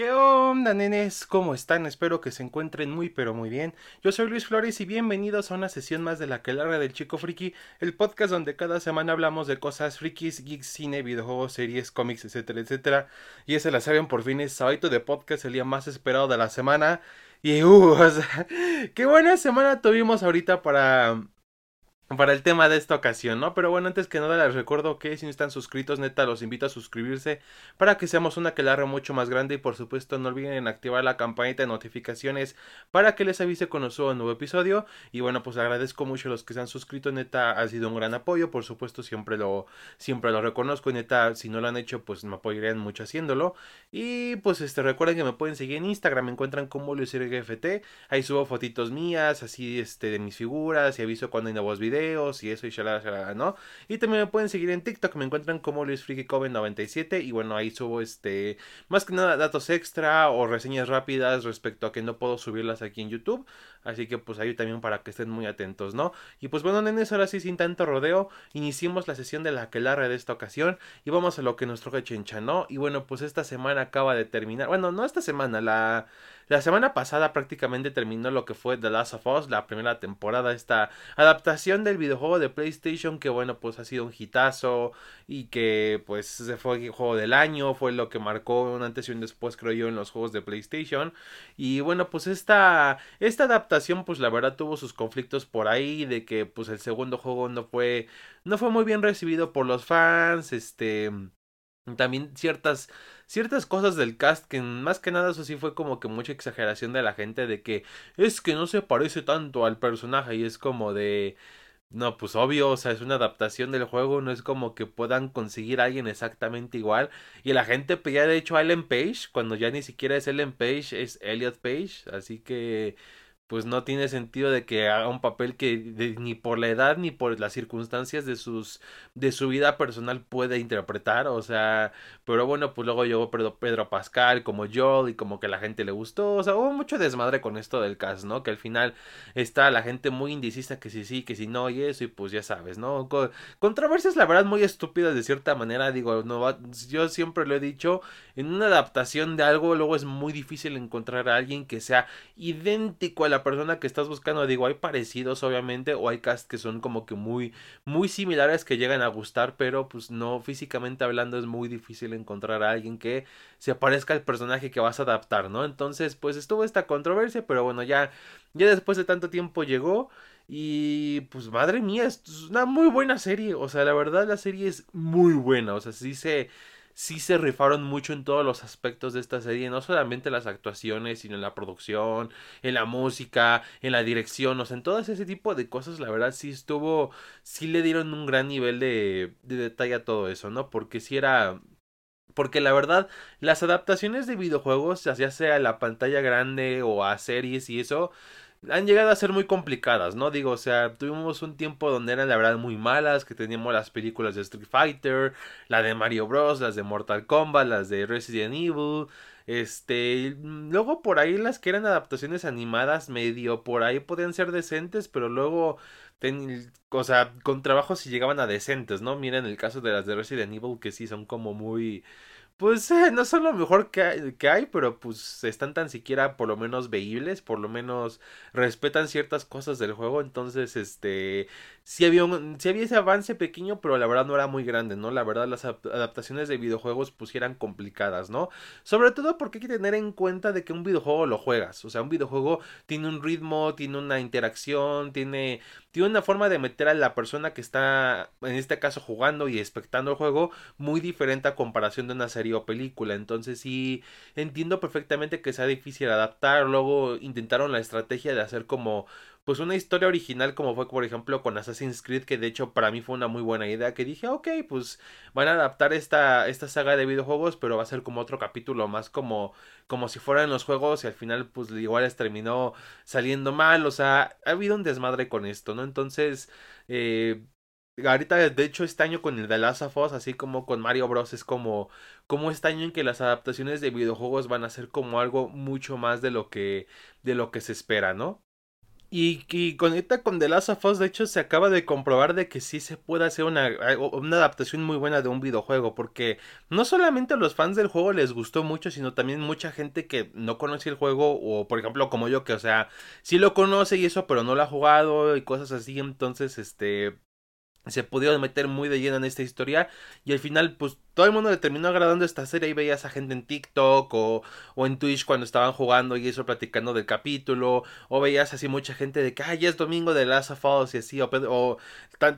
¿Qué onda, nenes? ¿Cómo están? Espero que se encuentren muy pero muy bien. Yo soy Luis Flores y bienvenidos a una sesión más de la que larga del Chico Friki, el podcast donde cada semana hablamos de cosas frikis, geeks, cine, videojuegos, series, cómics, etcétera, etcétera. Y ese la saben por fin es sábado de podcast, el día más esperado de la semana. Y uh, o sea, qué buena semana tuvimos ahorita para para el tema de esta ocasión, ¿no? Pero bueno, antes que nada les recuerdo que si no están suscritos, neta, los invito a suscribirse para que seamos una que larga mucho más grande y por supuesto no olviden activar la campanita de notificaciones para que les avise cuando suba un nuevo episodio. Y bueno, pues agradezco mucho a los que se han suscrito, neta, ha sido un gran apoyo, por supuesto siempre lo siempre lo reconozco y neta, si no lo han hecho, pues me apoyarían mucho haciéndolo. Y pues este recuerden que me pueden seguir en Instagram, me encuentran como LuisRGFT, ahí subo fotitos mías, así este de mis figuras y aviso cuando hay nuevos videos y eso y shalala, ¿no? Y también me pueden seguir en TikTok, me encuentran como Luis Freaky 97 y bueno, ahí subo este, más que nada datos extra o reseñas rápidas respecto a que no puedo subirlas aquí en YouTube, así que pues ahí también para que estén muy atentos, ¿no? Y pues bueno, nenes, ahora sí sin tanto rodeo, iniciemos la sesión de la aquelarre de esta ocasión y vamos a lo que nos troca Chencha, ¿no? Y bueno, pues esta semana acaba de terminar, bueno, no esta semana, la la semana pasada prácticamente terminó lo que fue The Last of Us, la primera temporada, esta adaptación del videojuego de PlayStation que bueno pues ha sido un hitazo y que pues se fue el juego del año, fue lo que marcó un antes y un después creo yo en los juegos de PlayStation. Y bueno pues esta, esta adaptación pues la verdad tuvo sus conflictos por ahí de que pues el segundo juego no fue no fue muy bien recibido por los fans, este también ciertas ciertas cosas del cast que más que nada eso sí fue como que mucha exageración de la gente de que es que no se parece tanto al personaje y es como de no, pues obvio, o sea, es una adaptación del juego, no es como que puedan conseguir a alguien exactamente igual. Y la gente pedía de hecho a Ellen Page, cuando ya ni siquiera es Ellen Page, es Elliot Page, así que pues no tiene sentido de que haga un papel que ni por la edad ni por las circunstancias de sus de su vida personal puede interpretar, o sea, pero bueno, pues luego llegó Pedro, Pedro Pascal como Joel y como que la gente le gustó, o sea, hubo mucho desmadre con esto del cast, ¿no? Que al final está la gente muy indecisa que si sí, que si no y eso y pues ya sabes, ¿no? controversias la verdad muy estúpidas de cierta manera, digo, no yo siempre lo he dicho, en una adaptación de algo luego es muy difícil encontrar a alguien que sea idéntico a la persona que estás buscando. Digo, hay parecidos, obviamente, o hay cast que son como que muy, muy similares que llegan a gustar, pero pues no, físicamente hablando, es muy difícil encontrar a alguien que se parezca al personaje que vas a adaptar, ¿no? Entonces, pues estuvo esta controversia, pero bueno, ya, ya después de tanto tiempo llegó. Y pues madre mía, es una muy buena serie. O sea, la verdad la serie es muy buena. O sea, sí se sí se rifaron mucho en todos los aspectos de esta serie, no solamente las actuaciones, sino en la producción, en la música, en la dirección, o sea, en todo ese tipo de cosas, la verdad sí estuvo, sí le dieron un gran nivel de, de detalle a todo eso, ¿no? Porque si era porque la verdad, las adaptaciones de videojuegos, ya sea a la pantalla grande o a series y eso, han llegado a ser muy complicadas, ¿no? Digo, o sea, tuvimos un tiempo donde eran la verdad muy malas, que teníamos las películas de Street Fighter, la de Mario Bros, las de Mortal Kombat, las de Resident Evil, este, luego por ahí las que eran adaptaciones animadas medio por ahí podían ser decentes, pero luego o sea, con trabajo si llegaban a decentes, ¿no? Miren el caso de las de Resident Evil que sí son como muy pues eh, no son lo mejor que hay, que hay, pero pues están tan siquiera por lo menos veíbles, por lo menos respetan ciertas cosas del juego, entonces este sí había, un, había ese avance pequeño, pero la verdad no era muy grande, ¿no? La verdad las adaptaciones de videojuegos pues eran complicadas, ¿no? Sobre todo porque hay que tener en cuenta de que un videojuego lo juegas, o sea, un videojuego tiene un ritmo, tiene una interacción, tiene, tiene una forma de meter a la persona que está, en este caso, jugando y expectando el juego muy diferente a comparación de una serie o película, entonces sí entiendo perfectamente que sea difícil adaptar, luego intentaron la estrategia de hacer como pues una historia original como fue por ejemplo con Assassin's Creed que de hecho para mí fue una muy buena idea que dije ok pues van a adaptar esta, esta saga de videojuegos pero va a ser como otro capítulo más como como si fueran los juegos y al final pues igual les terminó saliendo mal o sea ha habido un desmadre con esto no entonces eh, Ahorita, de hecho, este año con el de Last of Us, así como con Mario Bros. es como, como este año en que las adaptaciones de videojuegos van a ser como algo mucho más de lo que, de lo que se espera, ¿no? Y, y conecta con The Last of Us, de hecho se acaba de comprobar de que sí se puede hacer una, una adaptación muy buena de un videojuego, porque no solamente a los fans del juego les gustó mucho, sino también mucha gente que no conoce el juego, o por ejemplo como yo, que o sea, sí lo conoce y eso, pero no lo ha jugado y cosas así, entonces este se pudieron meter muy de lleno en esta historia y al final pues todo el mundo le terminó agradando esta serie. Y veías a gente en TikTok o, o, en Twitch cuando estaban jugando y eso platicando del capítulo. O veías así mucha gente de que ay ya es domingo de Last of Us y así o, o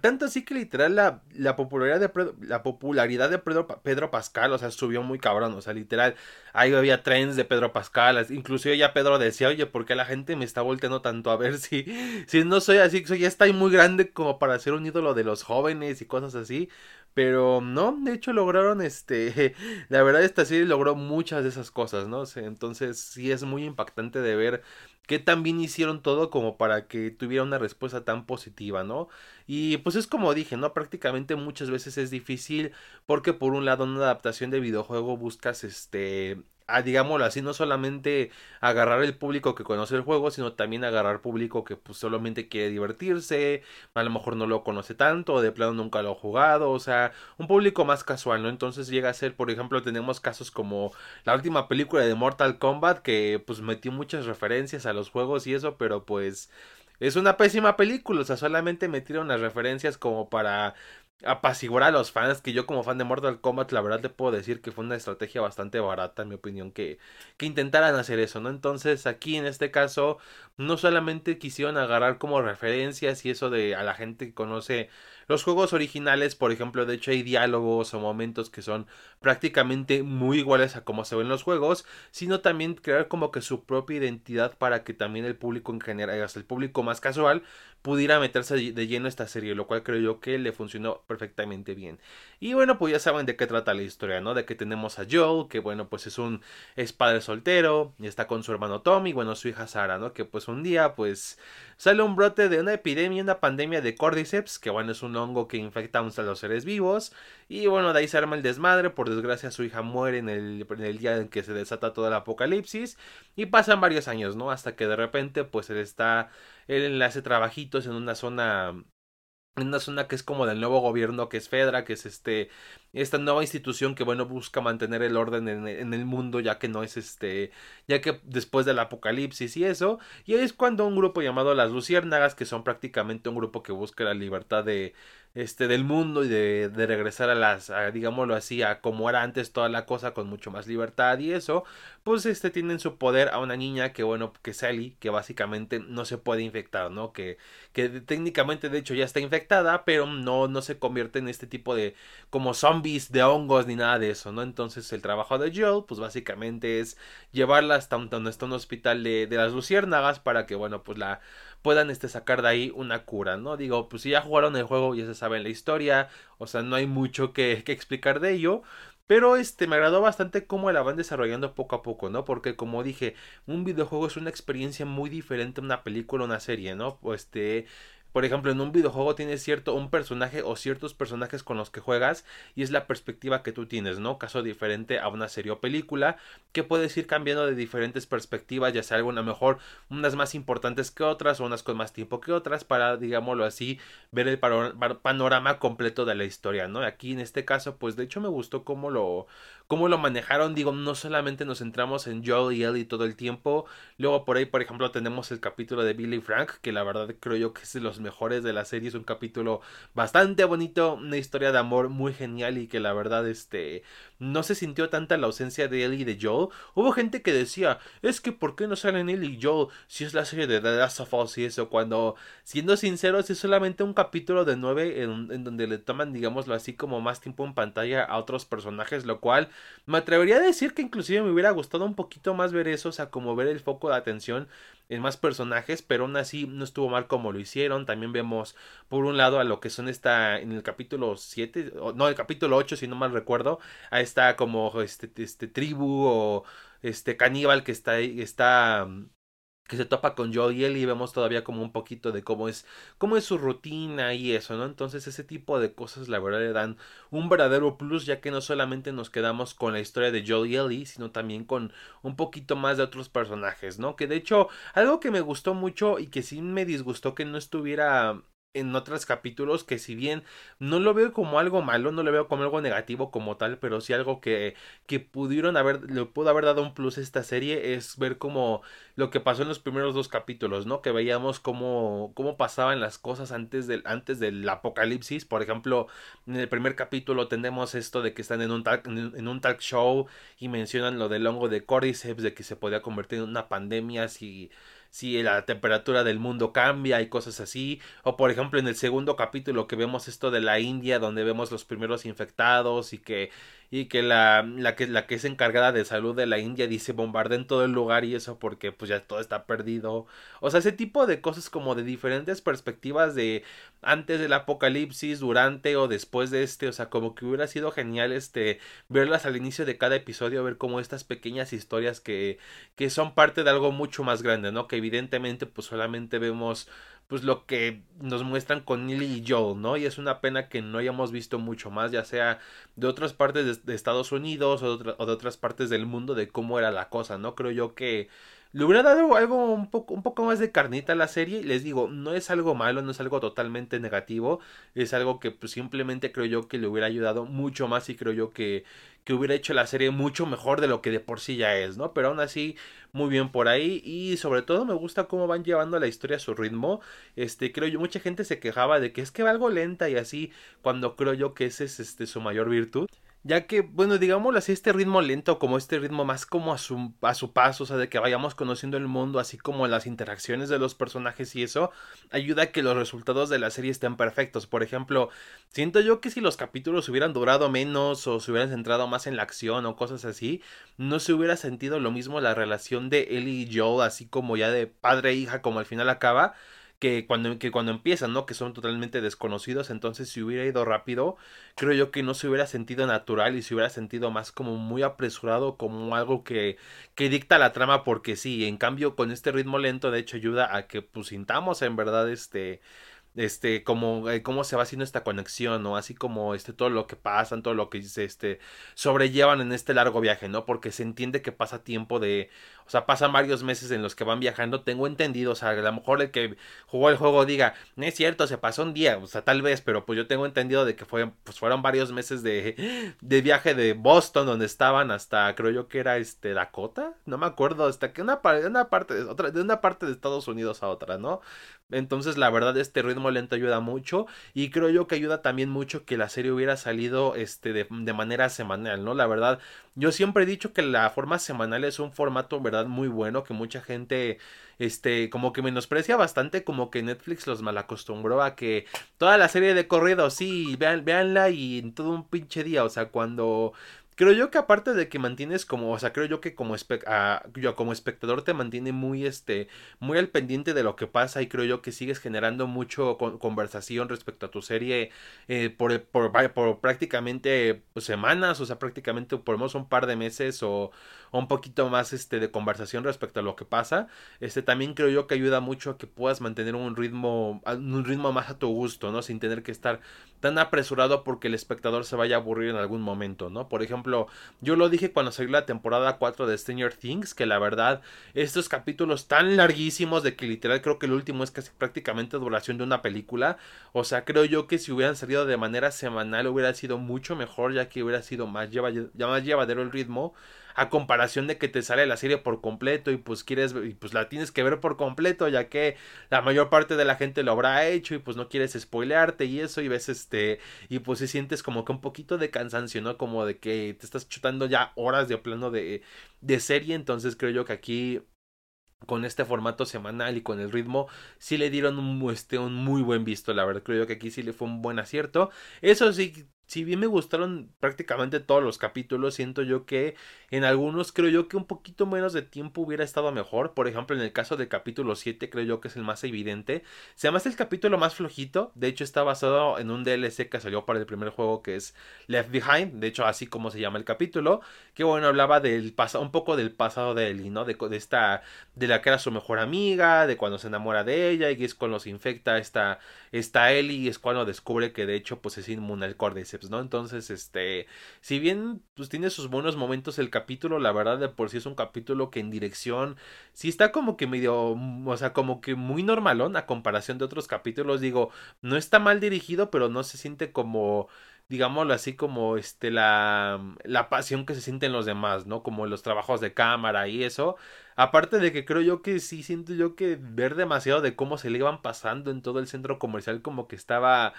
tanto así que literal la, la popularidad de Pedro, la popularidad de Pedro, Pedro Pascal o sea subió muy cabrón o sea literal ahí había trends de Pedro Pascal inclusive ya Pedro decía oye ¿por qué la gente me está volteando tanto a ver si, si no soy así soy ya está muy grande como para ser un ídolo de los jóvenes y cosas así pero no, de hecho lograron este, la verdad esta serie logró muchas de esas cosas, ¿no? Entonces sí es muy impactante de ver que también hicieron todo como para que tuviera una respuesta tan positiva, ¿no? Y pues es como dije, ¿no? Prácticamente muchas veces es difícil porque por un lado una adaptación de videojuego buscas este digámoslo así, no solamente agarrar el público que conoce el juego, sino también agarrar público que pues solamente quiere divertirse, a lo mejor no lo conoce tanto, de plano nunca lo ha jugado, o sea, un público más casual, ¿no? Entonces llega a ser, por ejemplo, tenemos casos como la última película de Mortal Kombat que pues metió muchas referencias a los juegos y eso, pero pues es una pésima película, o sea, solamente metieron las referencias como para apaciguar a los fans, que yo como fan de Mortal Kombat, la verdad te puedo decir que fue una estrategia bastante barata, en mi opinión, que, que intentaran hacer eso, ¿no? Entonces aquí en este caso, no solamente quisieron agarrar como referencias y eso de a la gente que conoce los juegos originales, por ejemplo, de hecho hay diálogos o momentos que son prácticamente muy iguales a como se ven los juegos, sino también crear como que su propia identidad para que también el público en general, hasta el público más casual, pudiera meterse de lleno esta serie, lo cual creo yo que le funcionó perfectamente bien. Y bueno, pues ya saben de qué trata la historia, ¿no? De que tenemos a Joel, que bueno, pues es un es padre soltero, y está con su hermano Tom y bueno, su hija Sara, ¿no? Que pues un día pues sale un brote de una epidemia, una pandemia de Cordyceps, que bueno, es un hongo que infecta a los seres vivos, y bueno, de ahí se arma el desmadre, por desgracia su hija muere en el, en el día en que se desata todo el apocalipsis, y pasan varios años, ¿no? Hasta que de repente pues él está, él hace trabajitos en una zona en una zona que es como del nuevo gobierno que es Fedra, que es este esta nueva institución que bueno busca mantener el orden en, en, el mundo ya que no es este ya que después del apocalipsis y eso. Y ahí es cuando un grupo llamado las luciérnagas que son prácticamente un grupo que busca la libertad de este del mundo y de, de regresar a las digámoslo así a como era antes toda la cosa con mucho más libertad y eso pues este tienen su poder a una niña que bueno que Sally que básicamente no se puede infectar no que que técnicamente de hecho ya está infectada pero no no se convierte en este tipo de como zombies de hongos ni nada de eso no entonces el trabajo de Joel pues básicamente es llevarla hasta un, hasta un hospital de, de las luciérnagas para que bueno pues la puedan este, sacar de ahí una cura, ¿no? Digo, pues si ya jugaron el juego, ya se sabe la historia, o sea, no hay mucho que, que explicar de ello. Pero este me agradó bastante cómo la van desarrollando poco a poco, ¿no? Porque como dije, un videojuego es una experiencia muy diferente a una película o una serie, ¿no? Pues este por ejemplo, en un videojuego tienes cierto un personaje o ciertos personajes con los que juegas y es la perspectiva que tú tienes, ¿no? Caso diferente a una serie o película que puedes ir cambiando de diferentes perspectivas, ya sea alguna mejor, unas más importantes que otras o unas con más tiempo que otras para, digámoslo así, ver el panorama completo de la historia, ¿no? Aquí en este caso, pues de hecho me gustó cómo lo cómo lo manejaron, digo, no solamente nos centramos en Joel y Ellie todo el tiempo, luego por ahí, por ejemplo, tenemos el capítulo de Billy Frank, que la verdad creo yo que es de los mejores de la serie, es un capítulo bastante bonito, una historia de amor muy genial y que la verdad, este, no se sintió tanta la ausencia de Ellie y de Joel. Hubo gente que decía, es que ¿por qué no salen Ellie y Joel si es la serie de The Last of Us y eso? Cuando, siendo sinceros, es solamente un capítulo de nueve en, en donde le toman, digámoslo así, como más tiempo en pantalla a otros personajes, lo cual me atrevería a decir que inclusive me hubiera gustado un poquito más ver eso, o sea, como ver el foco de atención en más personajes, pero aún así no estuvo mal como lo hicieron. También vemos por un lado a lo que son esta en el capítulo 7, no, el capítulo 8 si no mal recuerdo, a esta como este este tribu o este caníbal que está está que se topa con Joel y vemos todavía como un poquito de cómo es cómo es su rutina y eso, ¿no? Entonces ese tipo de cosas la verdad le dan un verdadero plus ya que no solamente nos quedamos con la historia de Joel y Ellie, sino también con un poquito más de otros personajes, ¿no? Que de hecho algo que me gustó mucho y que sí me disgustó que no estuviera en otros capítulos que si bien no lo veo como algo malo, no lo veo como algo negativo como tal, pero sí algo que, que pudieron haber, le pudo haber dado un plus a esta serie es ver como lo que pasó en los primeros dos capítulos, ¿no? Que veíamos cómo, cómo pasaban las cosas antes del, antes del apocalipsis. Por ejemplo, en el primer capítulo tenemos esto de que están en un talk, en un talk show y mencionan lo del hongo de Cordyceps, de que se podía convertir en una pandemia si si la temperatura del mundo cambia y cosas así. O por ejemplo en el segundo capítulo que vemos esto de la India donde vemos los primeros infectados y que y que la, la que la que es encargada de salud de la India dice bombarden todo el lugar y eso porque pues ya todo está perdido. O sea, ese tipo de cosas como de diferentes perspectivas de antes del apocalipsis, durante o después de este, o sea, como que hubiera sido genial este verlas al inicio de cada episodio, ver como estas pequeñas historias que que son parte de algo mucho más grande, ¿no? Que evidentemente pues solamente vemos pues lo que nos muestran con Lily y Joel, ¿no? Y es una pena que no hayamos visto mucho más, ya sea de otras partes de, Estados Unidos o de, otras partes del mundo de cómo era la cosa, ¿no? Creo yo que le hubiera dado algo un poco, más de carnita a la serie. Les digo, no es algo malo, no es algo totalmente negativo. Es algo que pues, simplemente creo yo que le hubiera ayudado mucho más y creo yo que, que hubiera hecho la serie mucho mejor de lo que de por sí ya es, ¿no? Pero aún así, muy bien por ahí. Y sobre todo me gusta cómo van llevando la historia a su ritmo. Este, creo yo, mucha gente se quejaba de que es que va algo lenta y así, cuando creo yo que ese es este, su mayor virtud ya que, bueno, digámoslo así, este ritmo lento, como este ritmo más como a su, a su paso, o sea, de que vayamos conociendo el mundo, así como las interacciones de los personajes y eso, ayuda a que los resultados de la serie estén perfectos. Por ejemplo, siento yo que si los capítulos hubieran durado menos o se hubieran centrado más en la acción o cosas así, no se hubiera sentido lo mismo la relación de Ellie y Joel, así como ya de padre e hija, como al final acaba que cuando, que cuando empiezan, ¿no? Que son totalmente desconocidos, entonces si hubiera ido rápido, creo yo que no se hubiera sentido natural y se hubiera sentido más como muy apresurado, como algo que, que dicta la trama porque sí, en cambio con este ritmo lento de hecho ayuda a que pues sintamos en verdad este este, como, eh, cómo se va haciendo esta conexión, ¿no? Así como, este, todo lo que pasan, todo lo que, este, sobrellevan en este largo viaje, ¿no? Porque se entiende que pasa tiempo de, sea, pasan varios meses en los que van viajando, tengo entendido, o sea, a lo mejor el que jugó el juego diga, no es cierto, se pasó un día, o sea, tal vez, pero pues yo tengo entendido de que pues fueron varios meses de, de viaje de Boston, donde estaban hasta, creo yo que era, este, Dakota, no me acuerdo, hasta que una, una parte, otra, de una parte de Estados Unidos a otra, ¿no? Entonces, la verdad, este ritmo lento ayuda mucho. Y creo yo que ayuda también mucho que la serie hubiera salido este, de, manera semanal, ¿no? La verdad, yo siempre he dicho que la forma semanal es un formato, ¿verdad? Muy bueno, que mucha gente, este, como que menosprecia bastante, como que Netflix los malacostumbró a que toda la serie de corrido, sí, vean, véanla y en todo un pinche día, o sea, cuando creo yo que aparte de que mantienes como, o sea, creo yo que como, yo como espectador te mantiene muy, este, muy al pendiente de lo que pasa y creo yo que sigues generando mucho conversación respecto a tu serie eh, por, por, por, prácticamente pues, semanas, o sea, prácticamente por menos un par de meses o, un poquito más, este, de conversación respecto a lo que pasa. Este, también creo yo que ayuda mucho a que puedas mantener un ritmo, un ritmo más a tu gusto, ¿no? Sin tener que estar tan apresurado porque el espectador se vaya a aburrir en algún momento, ¿no? Por ejemplo, yo lo dije cuando salió la temporada 4 de Stranger Things, que la verdad, estos capítulos tan larguísimos de que literal creo que el último es casi prácticamente duración de una película, o sea, creo yo que si hubieran salido de manera semanal hubiera sido mucho mejor, ya que hubiera sido más llevadero el ritmo a comparación de que te sale la serie por completo y pues quieres pues la tienes que ver por completo ya que la mayor parte de la gente lo habrá hecho y pues no quieres spoilearte y eso y ves este y pues si sientes como que un poquito de cansancio, ¿no? Como de que te estás chutando ya horas de plano de, de serie, entonces creo yo que aquí con este formato semanal y con el ritmo, sí le dieron un, este, un muy buen visto, la verdad, creo yo que aquí sí le fue un buen acierto. Eso sí, si bien me gustaron prácticamente todos los capítulos, siento yo que en algunos creo yo que un poquito menos de tiempo hubiera estado mejor. Por ejemplo, en el caso del capítulo 7 creo yo que es el más evidente. Se llama el capítulo más flojito. De hecho está basado en un DLC que salió para el primer juego que es Left Behind. De hecho así como se llama el capítulo. Que bueno, hablaba del pasado, un poco del pasado de Ellie, ¿no? De, de, esta, de la que era su mejor amiga, de cuando se enamora de ella y es cuando se infecta esta, esta Ellie y es cuando descubre que de hecho pues es inmune al Cordyceps. ¿No? Entonces, este, si bien pues tiene sus buenos momentos el capítulo, la verdad de por sí es un capítulo que en dirección sí está como que medio, mm, o sea, como que muy normalón a comparación de otros capítulos, digo, no está mal dirigido, pero no se siente como digámoslo así, como este, la, la pasión que se siente en los demás, ¿no? Como los trabajos de cámara y eso. Aparte de que creo yo que sí siento yo que ver demasiado de cómo se le iban pasando en todo el centro comercial, como que estaba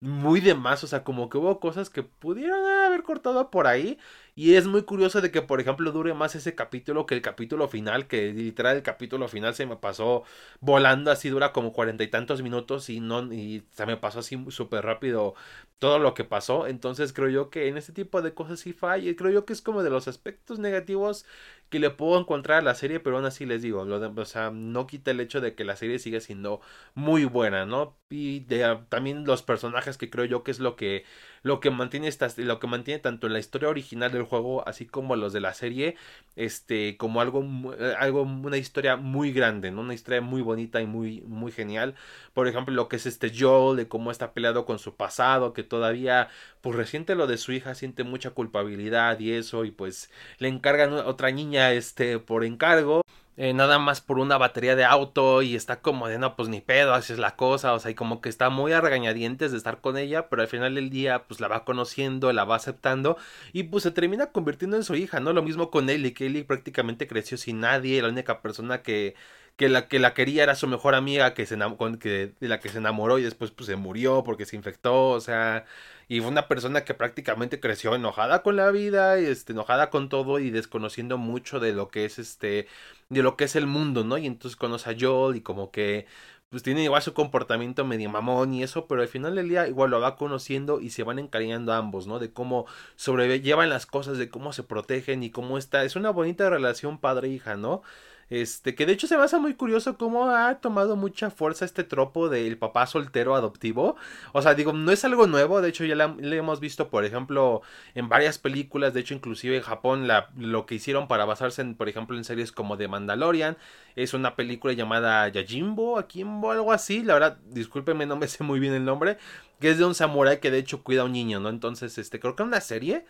muy de más, o sea, como que hubo cosas que pudieran haber cortado por ahí. Y es muy curioso de que, por ejemplo, dure más ese capítulo que el capítulo final, que literal el capítulo final se me pasó volando, así dura como cuarenta y tantos minutos y no, y se me pasó así súper rápido todo lo que pasó. Entonces creo yo que en este tipo de cosas sí falla. Creo yo que es como de los aspectos negativos que le puedo encontrar a la serie, pero aún así les digo, lo o sea, no quita el hecho de que la serie sigue siendo muy buena, ¿no? Y de, también los personajes que creo yo que es lo que lo que mantiene esta, lo que mantiene tanto la historia original del juego así como los de la serie este como algo eh, algo una historia muy grande no una historia muy bonita y muy muy genial por ejemplo lo que es este Joel de cómo está peleado con su pasado que todavía pues reciente lo de su hija siente mucha culpabilidad y eso y pues le encargan otra niña este por encargo eh, nada más por una batería de auto y está como de no, pues ni pedo, así es la cosa, o sea, y como que está muy a regañadientes de estar con ella, pero al final del día, pues la va conociendo, la va aceptando y pues se termina convirtiendo en su hija, ¿no? Lo mismo con Ellie, que Ellie prácticamente creció sin nadie, la única persona que que la que la quería era su mejor amiga que se que, de la que se enamoró y después pues se murió porque se infectó, o sea, y fue una persona que prácticamente creció enojada con la vida, y este enojada con todo y desconociendo mucho de lo que es este de lo que es el mundo, ¿no? Y entonces conoce a Joel y como que pues tiene igual su comportamiento medio mamón y eso, pero al final del día igual lo va conociendo y se van encariñando ambos, ¿no? De cómo sobrellevan las cosas, de cómo se protegen y cómo está. Es una bonita relación padre-hija, ¿no? Este, que de hecho se me hace muy curioso cómo ha tomado mucha fuerza este tropo del papá soltero adoptivo. O sea, digo, no es algo nuevo, de hecho ya le hemos visto, por ejemplo, en varias películas, de hecho inclusive en Japón lo que hicieron para basarse en, por ejemplo, en series como The Mandalorian, es una película llamada Yajimbo, Akimbo, algo así, la verdad, discúlpenme, no me sé muy bien el nombre, que es de un samurái que de hecho cuida a un niño, ¿no? Entonces, este, creo que es una serie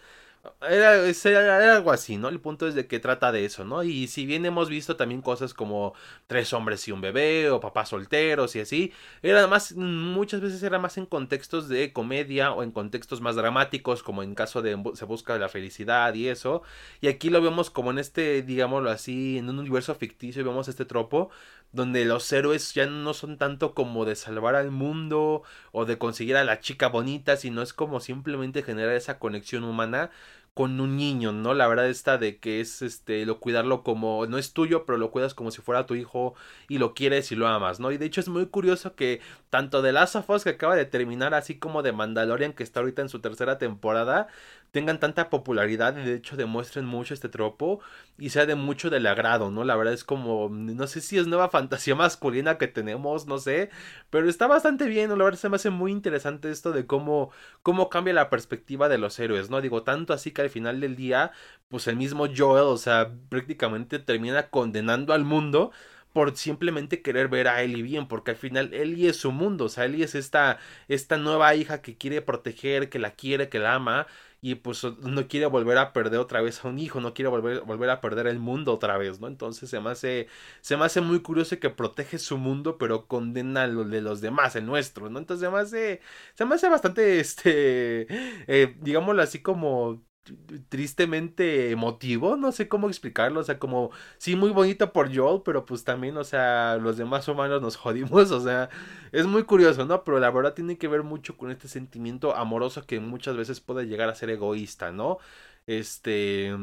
era, algo así, ¿no? El punto es de que trata de eso, ¿no? Y si bien hemos visto también cosas como tres hombres y un bebé, o papás solteros y así, era más, muchas veces era más en contextos de comedia o en contextos más dramáticos, como en caso de Se busca la felicidad y eso. Y aquí lo vemos como en este, digámoslo así, en un universo ficticio, vemos este tropo donde los héroes ya no son tanto como de salvar al mundo o de conseguir a la chica bonita, sino es como simplemente generar esa conexión humana con un niño, ¿no? La verdad está de que es este lo cuidarlo como no es tuyo, pero lo cuidas como si fuera tu hijo y lo quieres y lo amas, ¿no? Y de hecho es muy curioso que tanto de Last of Us que acaba de terminar así como de Mandalorian que está ahorita en su tercera temporada tengan tanta popularidad y de hecho demuestren mucho este tropo y sea de mucho del agrado, ¿no? La verdad es como, no sé si es nueva fantasía masculina que tenemos, no sé, pero está bastante bien. La verdad se me hace muy interesante esto de cómo, cómo cambia la perspectiva de los héroes, ¿no? Digo, tanto así que al final del día, pues el mismo Joel, o sea, prácticamente termina condenando al mundo por simplemente querer ver a Ellie bien, porque al final Ellie es su mundo, o sea, Ellie es esta, esta nueva hija que quiere proteger, que la quiere, que la ama, y pues no quiere volver a perder otra vez a un hijo, no quiere volver, volver a perder el mundo otra vez, ¿no? Entonces se me hace, se me hace muy curioso que protege su mundo, pero condena lo de los demás, el nuestro, ¿no? Entonces se me hace, se me hace bastante, este, eh, digámoslo así como tristemente emotivo, no sé cómo explicarlo, o sea, como, sí, muy bonito por Joel, pero pues también, o sea, los demás humanos nos jodimos, o sea, es muy curioso, ¿no? Pero la verdad tiene que ver mucho con este sentimiento amoroso que muchas veces puede llegar a ser egoísta, ¿no? Este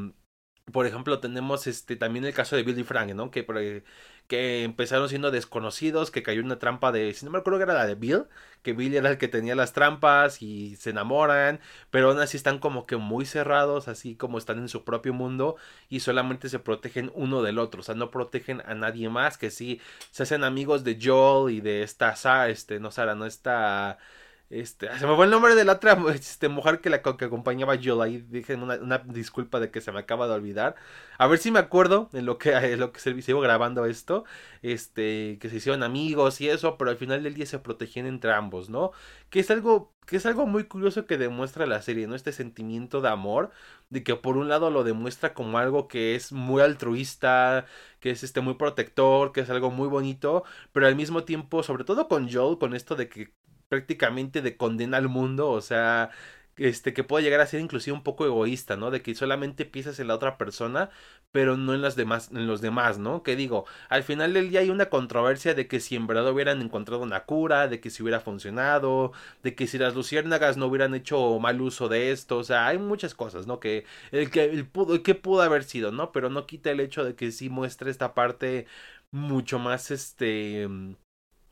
por ejemplo, tenemos este también el caso de Billy Frank, ¿no? Que, que empezaron siendo desconocidos, que cayó una trampa de, si no me acuerdo que era la de Bill, que Bill era el que tenía las trampas y se enamoran, pero aún así están como que muy cerrados, así como están en su propio mundo y solamente se protegen uno del otro, o sea, no protegen a nadie más, que sí se hacen amigos de Joel y de esta este, no Sara, no está este, se me fue el nombre de la otra este, mujer que la que acompañaba a Joel. Ahí dije una, disculpa de que se me acaba de olvidar. A ver si me acuerdo en lo que, en lo que se sigo grabando esto. Este, que se hicieron amigos y eso, pero al final del día se protegían entre ambos, ¿no? Que es algo, que es algo muy curioso que demuestra la serie, ¿no? Este sentimiento de amor, de que por un lado lo demuestra como algo que es muy altruista, que es este muy protector, que es algo muy bonito, pero al mismo tiempo, sobre todo con Joel, con esto de que prácticamente de condena al mundo, o sea, este que puede llegar a ser inclusive un poco egoísta, ¿no? De que solamente piensas en la otra persona, pero no en las demás, en los demás, ¿no? Que digo, al final del día hay una controversia de que si en verdad hubieran encontrado una cura, de que si hubiera funcionado, de que si las luciérnagas no hubieran hecho mal uso de esto, o sea, hay muchas cosas, ¿no? Que el que el pudo, que pudo haber sido, ¿no? Pero no quita el hecho de que sí muestre esta parte mucho más este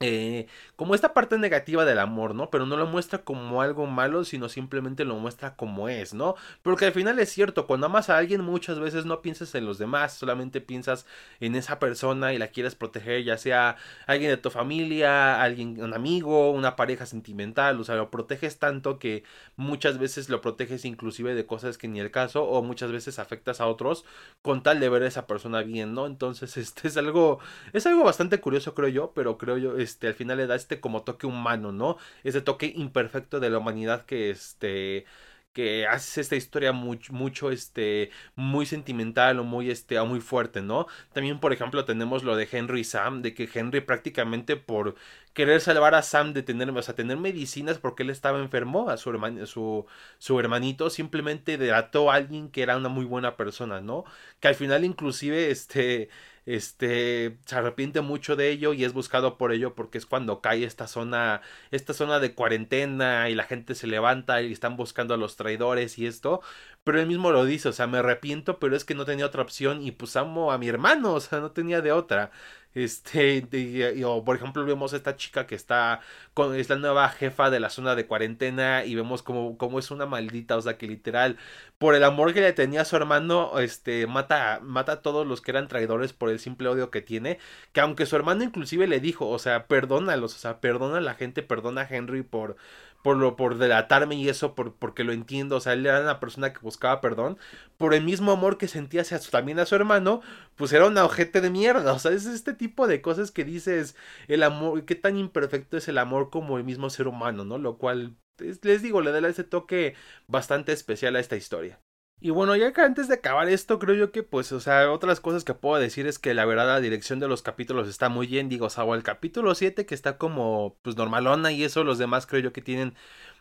eh, como esta parte negativa del amor, ¿no? Pero no lo muestra como algo malo, sino simplemente lo muestra como es, ¿no? Porque al final es cierto, cuando amas a alguien muchas veces no piensas en los demás, solamente piensas en esa persona y la quieres proteger, ya sea alguien de tu familia, alguien, un amigo, una pareja sentimental, o sea, lo proteges tanto que muchas veces lo proteges inclusive de cosas que ni el caso, o muchas veces afectas a otros con tal de ver a esa persona bien, ¿no? Entonces, este es algo, es algo bastante curioso, creo yo, pero creo yo, este, al final le da este como toque humano, ¿no? Ese toque imperfecto de la humanidad que este que hace esta historia mucho, mucho, este, muy sentimental o muy, este, muy fuerte, ¿no? También, por ejemplo, tenemos lo de Henry y Sam, de que Henry prácticamente por querer salvar a Sam de tener, o sea, tener medicinas porque él estaba enfermo, a su, hermano, su, su hermanito, simplemente delató a alguien que era una muy buena persona, ¿no? Que al final inclusive, este, este se arrepiente mucho de ello y es buscado por ello porque es cuando cae esta zona esta zona de cuarentena y la gente se levanta y están buscando a los traidores y esto. Pero él mismo lo dice o sea me arrepiento pero es que no tenía otra opción y pues amo a mi hermano o sea no tenía de otra este, o por ejemplo, vemos a esta chica que está con, es la nueva jefa de la zona de cuarentena y vemos como, como es una maldita, o sea, que literal, por el amor que le tenía a su hermano, este, mata, mata a todos los que eran traidores por el simple odio que tiene, que aunque su hermano inclusive le dijo, o sea, perdónalos, o sea, perdona a la gente, perdona a Henry por, por lo por delatarme y eso por, porque lo entiendo, o sea, él era una persona que buscaba perdón, por el mismo amor que sentía hacia también a su hermano, pues era un ojete de mierda, o sea, es este tipo de cosas que dices, el amor, qué tan imperfecto es el amor como el mismo ser humano, ¿no? Lo cual, les digo, le da ese toque bastante especial a esta historia. Y bueno, ya que antes de acabar esto, creo yo que, pues, o sea, otras cosas que puedo decir es que la verdad la dirección de los capítulos está muy bien, digo, o el capítulo 7 que está como, pues, normalona y eso, los demás creo yo que tienen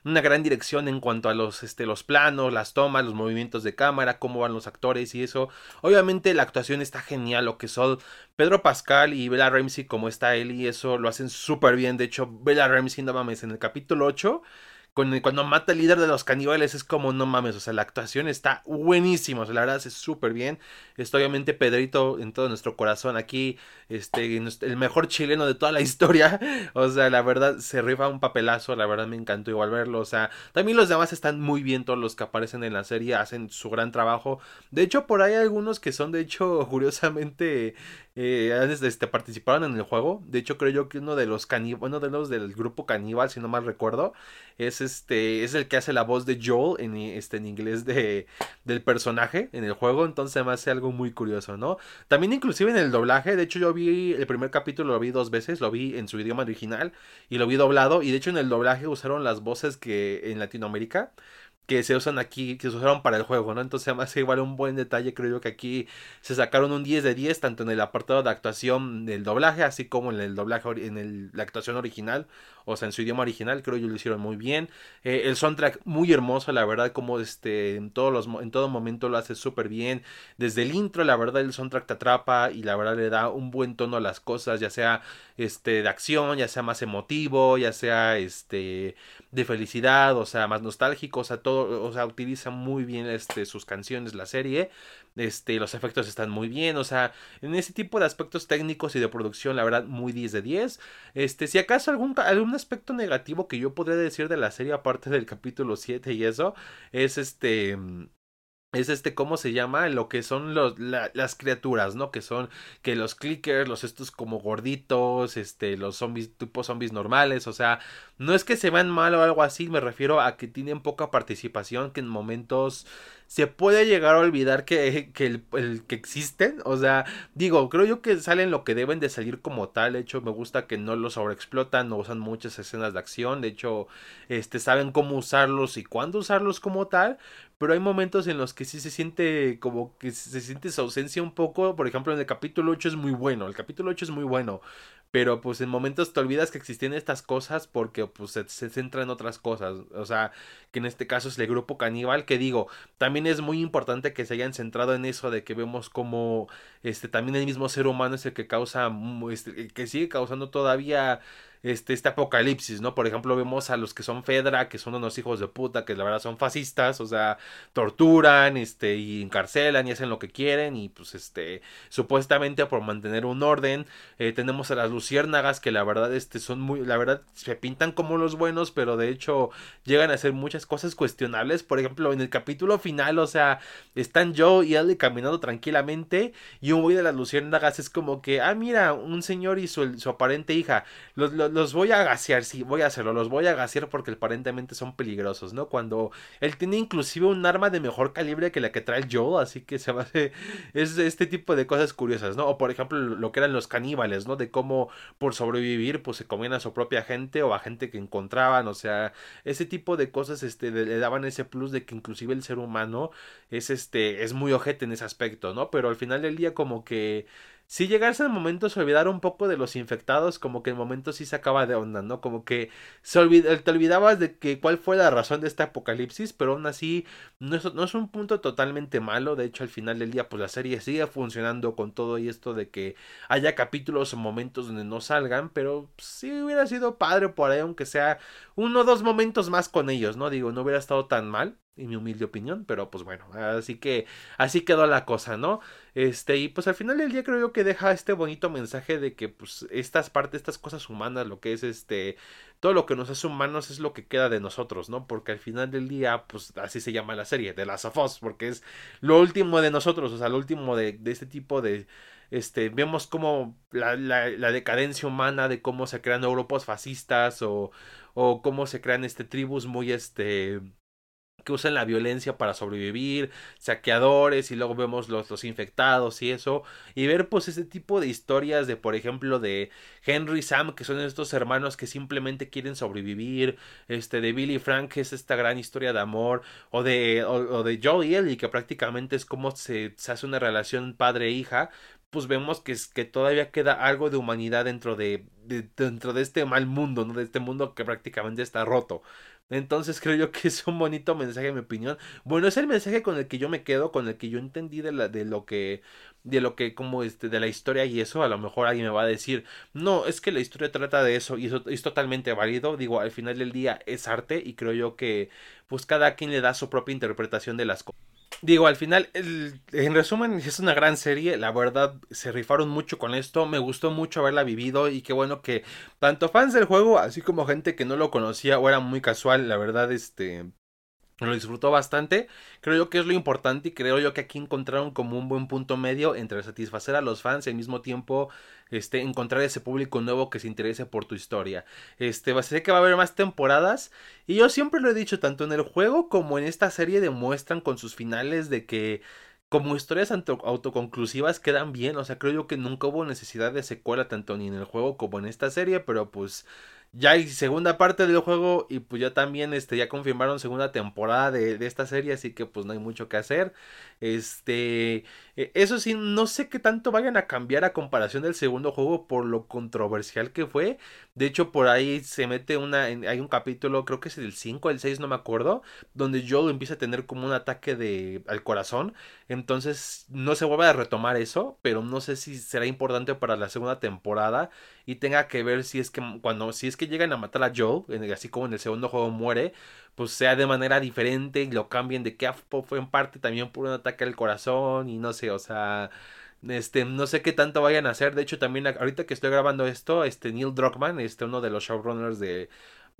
una gran dirección en cuanto a los, este, los planos, las tomas, los movimientos de cámara, cómo van los actores y eso. Obviamente la actuación está genial, lo que son Pedro Pascal y Bella Ramsey como está él y eso lo hacen súper bien. De hecho, Bella Ramsey, no mames, en el capítulo 8 cuando mata al líder de los caníbales es como no mames, o sea, la actuación está buenísima, o sea, la verdad es súper bien. Está obviamente Pedrito en todo nuestro corazón aquí, este, el mejor chileno de toda la historia, o sea, la verdad se rifa un papelazo, la verdad me encantó igual verlo, o sea, también los demás están muy bien, todos los que aparecen en la serie hacen su gran trabajo. De hecho, por ahí hay algunos que son, de hecho, curiosamente, eh, este, participaron en el juego. De hecho, creo yo que uno de los caníbales, uno de los del grupo caníbal, si no mal recuerdo, es este, es el que hace la voz de Joel en, este, en inglés de, del personaje en el juego. Entonces me hace algo muy curioso, ¿no? También inclusive en el doblaje, de hecho yo vi el primer capítulo, lo vi dos veces, lo vi en su idioma original y lo vi doblado. Y de hecho en el doblaje usaron las voces que en Latinoamérica que se usan aquí, que se usaron para el juego, ¿no? Entonces además igual un buen detalle, creo yo que aquí se sacaron un 10 de 10, tanto en el apartado de actuación del doblaje, así como en el doblaje, en la actuación original, o sea, en su idioma original, creo yo lo hicieron muy bien. Eh, el soundtrack muy hermoso, la verdad, como este, en, todos los, en todo momento lo hace súper bien. Desde el intro, la verdad, el soundtrack te atrapa y la verdad le da un buen tono a las cosas, ya sea este, de acción, ya sea más emotivo, ya sea este, de felicidad, o sea, más nostálgico, o sea, todo o sea, utiliza muy bien este, sus canciones, la serie. Este, los efectos están muy bien, o sea, en ese tipo de aspectos técnicos y de producción, la verdad, muy 10 de 10. Este, si acaso algún, algún aspecto negativo que yo podría decir de la serie, aparte del capítulo 7 y eso, es este es este, ¿cómo se llama? Lo que son los, las criaturas, ¿no? Que son, que los clickers, los estos como gorditos, este, los zombies, tipo zombies normales, o sea, no es que se vean mal o algo así, me refiero a que tienen poca participación, que en momentos se puede llegar a olvidar que, que, el, que existen. O sea, digo, creo yo que salen lo que deben de salir como tal. De hecho, me gusta que no los sobreexplotan, no usan muchas escenas de acción. De hecho, este, saben cómo usarlos y cuándo usarlos como tal. Pero hay momentos en los que sí se siente como que se siente su ausencia un poco. Por ejemplo, en el capítulo 8 es muy bueno. El capítulo 8 es muy bueno pero pues en momentos te olvidas que existían estas cosas porque pues se, centra en otras cosas, o sea, que en este caso es el grupo caníbal, que digo, también es muy importante que se hayan centrado en eso de que vemos como este también el mismo ser humano es el que causa este, que sigue causando todavía este, este apocalipsis, ¿no? Por ejemplo, vemos a los que son Fedra, que son unos hijos de puta, que la verdad son fascistas, o sea, torturan, este, y encarcelan y hacen lo que quieren, y pues, este, supuestamente por mantener un orden, eh, tenemos a las luciérnagas, que la verdad, este, son muy, la verdad, se pintan como los buenos, pero de hecho llegan a hacer muchas cosas cuestionables, por ejemplo, en el capítulo final, o sea, están Joe y Ellie caminando tranquilamente, y un güey de las luciérnagas es como que, ah, mira, un señor y su, su aparente hija, los los voy a gasear, sí, voy a hacerlo, los voy a gasear porque aparentemente son peligrosos, ¿no? Cuando él tiene inclusive un arma de mejor calibre que la que trae Joe, así que se va a es este tipo de cosas curiosas, ¿no? O por ejemplo lo que eran los caníbales, ¿no? De cómo por sobrevivir pues se comían a su propia gente o a gente que encontraban, o sea, ese tipo de cosas este le daban ese plus de que inclusive el ser humano es este es muy ojete en ese aspecto, ¿no? Pero al final del día como que si llegarse al momento se olvidar un poco de los infectados, como que el momento sí se acaba de onda, ¿no? Como que se te olvidabas de que cuál fue la razón de este apocalipsis, pero aún así no es, no es un punto totalmente malo. De hecho, al final del día, pues la serie sigue funcionando con todo y esto de que haya capítulos o momentos donde no salgan, pero sí hubiera sido padre por ahí, aunque sea uno o dos momentos más con ellos, ¿no? Digo, no hubiera estado tan mal en mi humilde opinión, pero pues bueno, así que así quedó la cosa, ¿no? Este, y pues al final del día creo yo que deja este bonito mensaje de que pues estas partes, estas cosas humanas, lo que es este, todo lo que nos hace humanos es lo que queda de nosotros, ¿no? Porque al final del día, pues así se llama la serie, de las of porque es lo último de nosotros, o sea, lo último de, de este tipo de este, vemos como la, la, la, decadencia humana de cómo se crean grupos fascistas o, o cómo se crean este tribus muy este que usan la violencia para sobrevivir, saqueadores y luego vemos los, los infectados y eso, y ver pues ese tipo de historias de por ejemplo de Henry y Sam que son estos hermanos que simplemente quieren sobrevivir, este de Billy Frank que es esta gran historia de amor, o de, o, de Joe y Ellie que prácticamente es como se, se hace una relación padre-hija, pues vemos que, es, que todavía queda algo de humanidad dentro de, de, dentro de este mal mundo, ¿no? De este mundo que prácticamente está roto. Entonces creo yo que es un bonito mensaje, en mi opinión. Bueno, es el mensaje con el que yo me quedo, con el que yo entendí de, la, de lo que, de lo que, como este, de la historia y eso. A lo mejor alguien me va a decir, no, es que la historia trata de eso y eso es totalmente válido. Digo, al final del día es arte y creo yo que, pues cada quien le da su propia interpretación de las cosas. Digo, al final, en resumen, es una gran serie. La verdad, se rifaron mucho con esto. Me gustó mucho haberla vivido. Y qué bueno que tanto fans del juego, así como gente que no lo conocía o era muy casual, la verdad, este lo disfrutó bastante. Creo yo que es lo importante y creo yo que aquí encontraron como un buen punto medio entre satisfacer a los fans y al mismo tiempo este, encontrar ese público nuevo que se interese por tu historia. Este, ser que va a haber más temporadas y yo siempre lo he dicho, tanto en el juego como en esta serie demuestran con sus finales de que como historias autoconclusivas quedan bien, o sea, creo yo que nunca hubo necesidad de secuela tanto ni en el juego como en esta serie, pero pues ya hay segunda parte del juego y pues ya también este ya confirmaron segunda temporada de, de, esta serie así que pues no hay mucho que hacer. Este e, eso sí no sé qué tanto vayan a cambiar a comparación del segundo juego por lo controversial que fue. De hecho por ahí se mete una hay un capítulo creo que es el 5 el 6 no me acuerdo donde Joel empieza a tener como un ataque de al corazón. Entonces no se vuelve a retomar eso pero no sé si será importante para la segunda temporada y tenga que ver si es que cuando si es que llegan a matar a Joel, así como en el segundo juego muere, pues sea de manera diferente y lo cambien de que fue en parte también por un ataque al corazón y no sé, o sea, este, no sé qué tanto vayan a hacer. De hecho, también ahorita que estoy grabando esto, este Neil Druckmann, este uno de los showrunners de,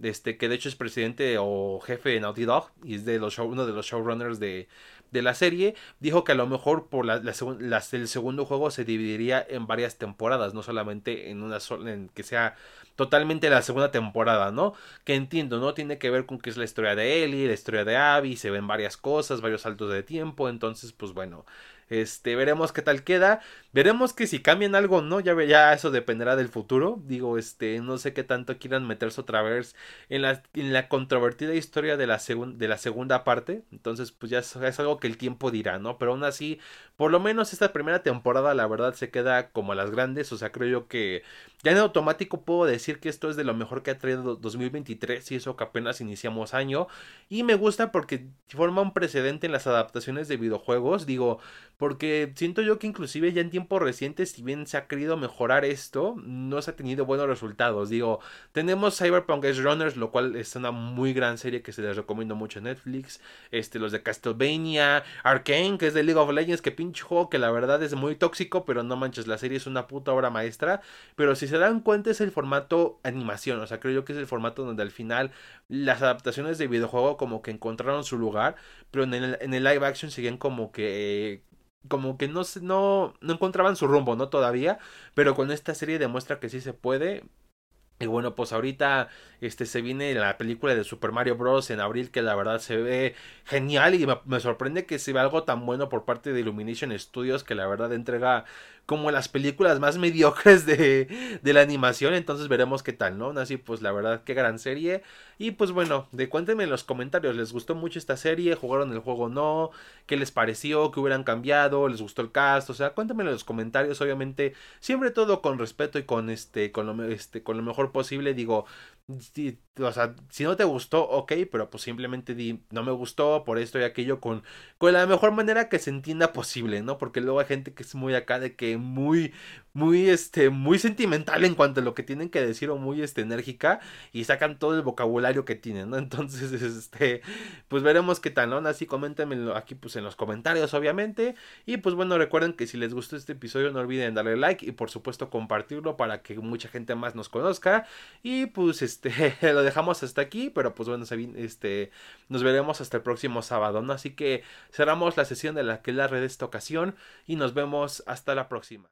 este que de hecho es presidente o jefe de Naughty Dog y es de los uno de los showrunners de, de la serie, dijo que a lo mejor por la, el segundo juego se dividiría en varias temporadas, no solamente en una sola, en que sea totalmente la segunda temporada, ¿no? Que entiendo, ¿no? Tiene que ver con que es la historia de Ellie, la historia de Abby, se ven varias cosas, varios saltos de tiempo, entonces, pues bueno, este, veremos qué tal queda. Veremos que si cambian algo no, ya, ya eso dependerá del futuro. Digo, este, no sé qué tanto quieran meterse otra vez en la, en la controvertida historia de la, de la segunda parte. Entonces, pues ya es, es, algo que el tiempo dirá, ¿no? Pero aún así, por lo menos esta primera temporada, la verdad, se queda como a las grandes. O sea, creo yo que ya en automático puedo decir que esto es de lo mejor que ha traído 2023 y eso que apenas iniciamos año. Y me gusta porque forma un precedente en las adaptaciones de videojuegos. Digo, porque siento yo que inclusive ya en tiempos recientes, si bien se ha querido mejorar esto, no se ha tenido buenos resultados. Digo, tenemos Cyberpunk Edge Runners, lo cual es una muy gran serie que se les recomiendo mucho en Netflix. Este, los de Castlevania, Arkane, que es de League of Legends, que pinche juego que la verdad es muy tóxico, pero no manches, la serie es una puta obra maestra. Pero si se dan cuenta es el formato animación, o sea, creo yo que es el formato donde al final las adaptaciones de videojuego como que encontraron su lugar, pero en el, en el live action siguen como que como que no, no, no encontraban su rumbo, ¿no? Todavía, pero con esta serie demuestra que sí se puede. Y bueno, pues ahorita este se viene la película de Super Mario Bros. en abril que la verdad se ve genial y me, me, sorprende que se vea algo tan bueno por parte de Illumination Studios que la verdad entrega como las películas más mediocres de, de la animación. Entonces veremos qué tal, ¿no? Así pues la verdad, qué gran serie. Y pues bueno, de cuéntenme en los comentarios, ¿les gustó mucho esta serie? ¿Jugaron el juego o no? ¿Qué les pareció? ¿Qué hubieran cambiado? ¿Les gustó el cast? O sea, cuéntenme en los comentarios, obviamente, siempre todo con respeto y con este, con lo, este, con lo mejor posible. Digo, o sea, si no te gustó, ok, pero pues simplemente di, no me gustó por esto y aquello con, con la mejor manera que se entienda posible, ¿no? Porque luego hay gente que es muy acá de que muy, muy, este, muy sentimental en cuanto a lo que tienen que decir o muy, este, enérgica y sacan todo el vocabulario que tienen, ¿no? Entonces, este, pues veremos qué tal, ¿no? Así coméntenmelo aquí, pues en los comentarios, obviamente. Y pues bueno, recuerden que si les gustó este episodio, no olviden darle like y por supuesto compartirlo para que mucha gente más nos conozca. Y pues, este, lo dejamos hasta aquí, pero pues bueno, este, nos veremos hasta el próximo sábado, ¿no? Así que cerramos la sesión de la que la red esta ocasión y nos vemos hasta la próxima.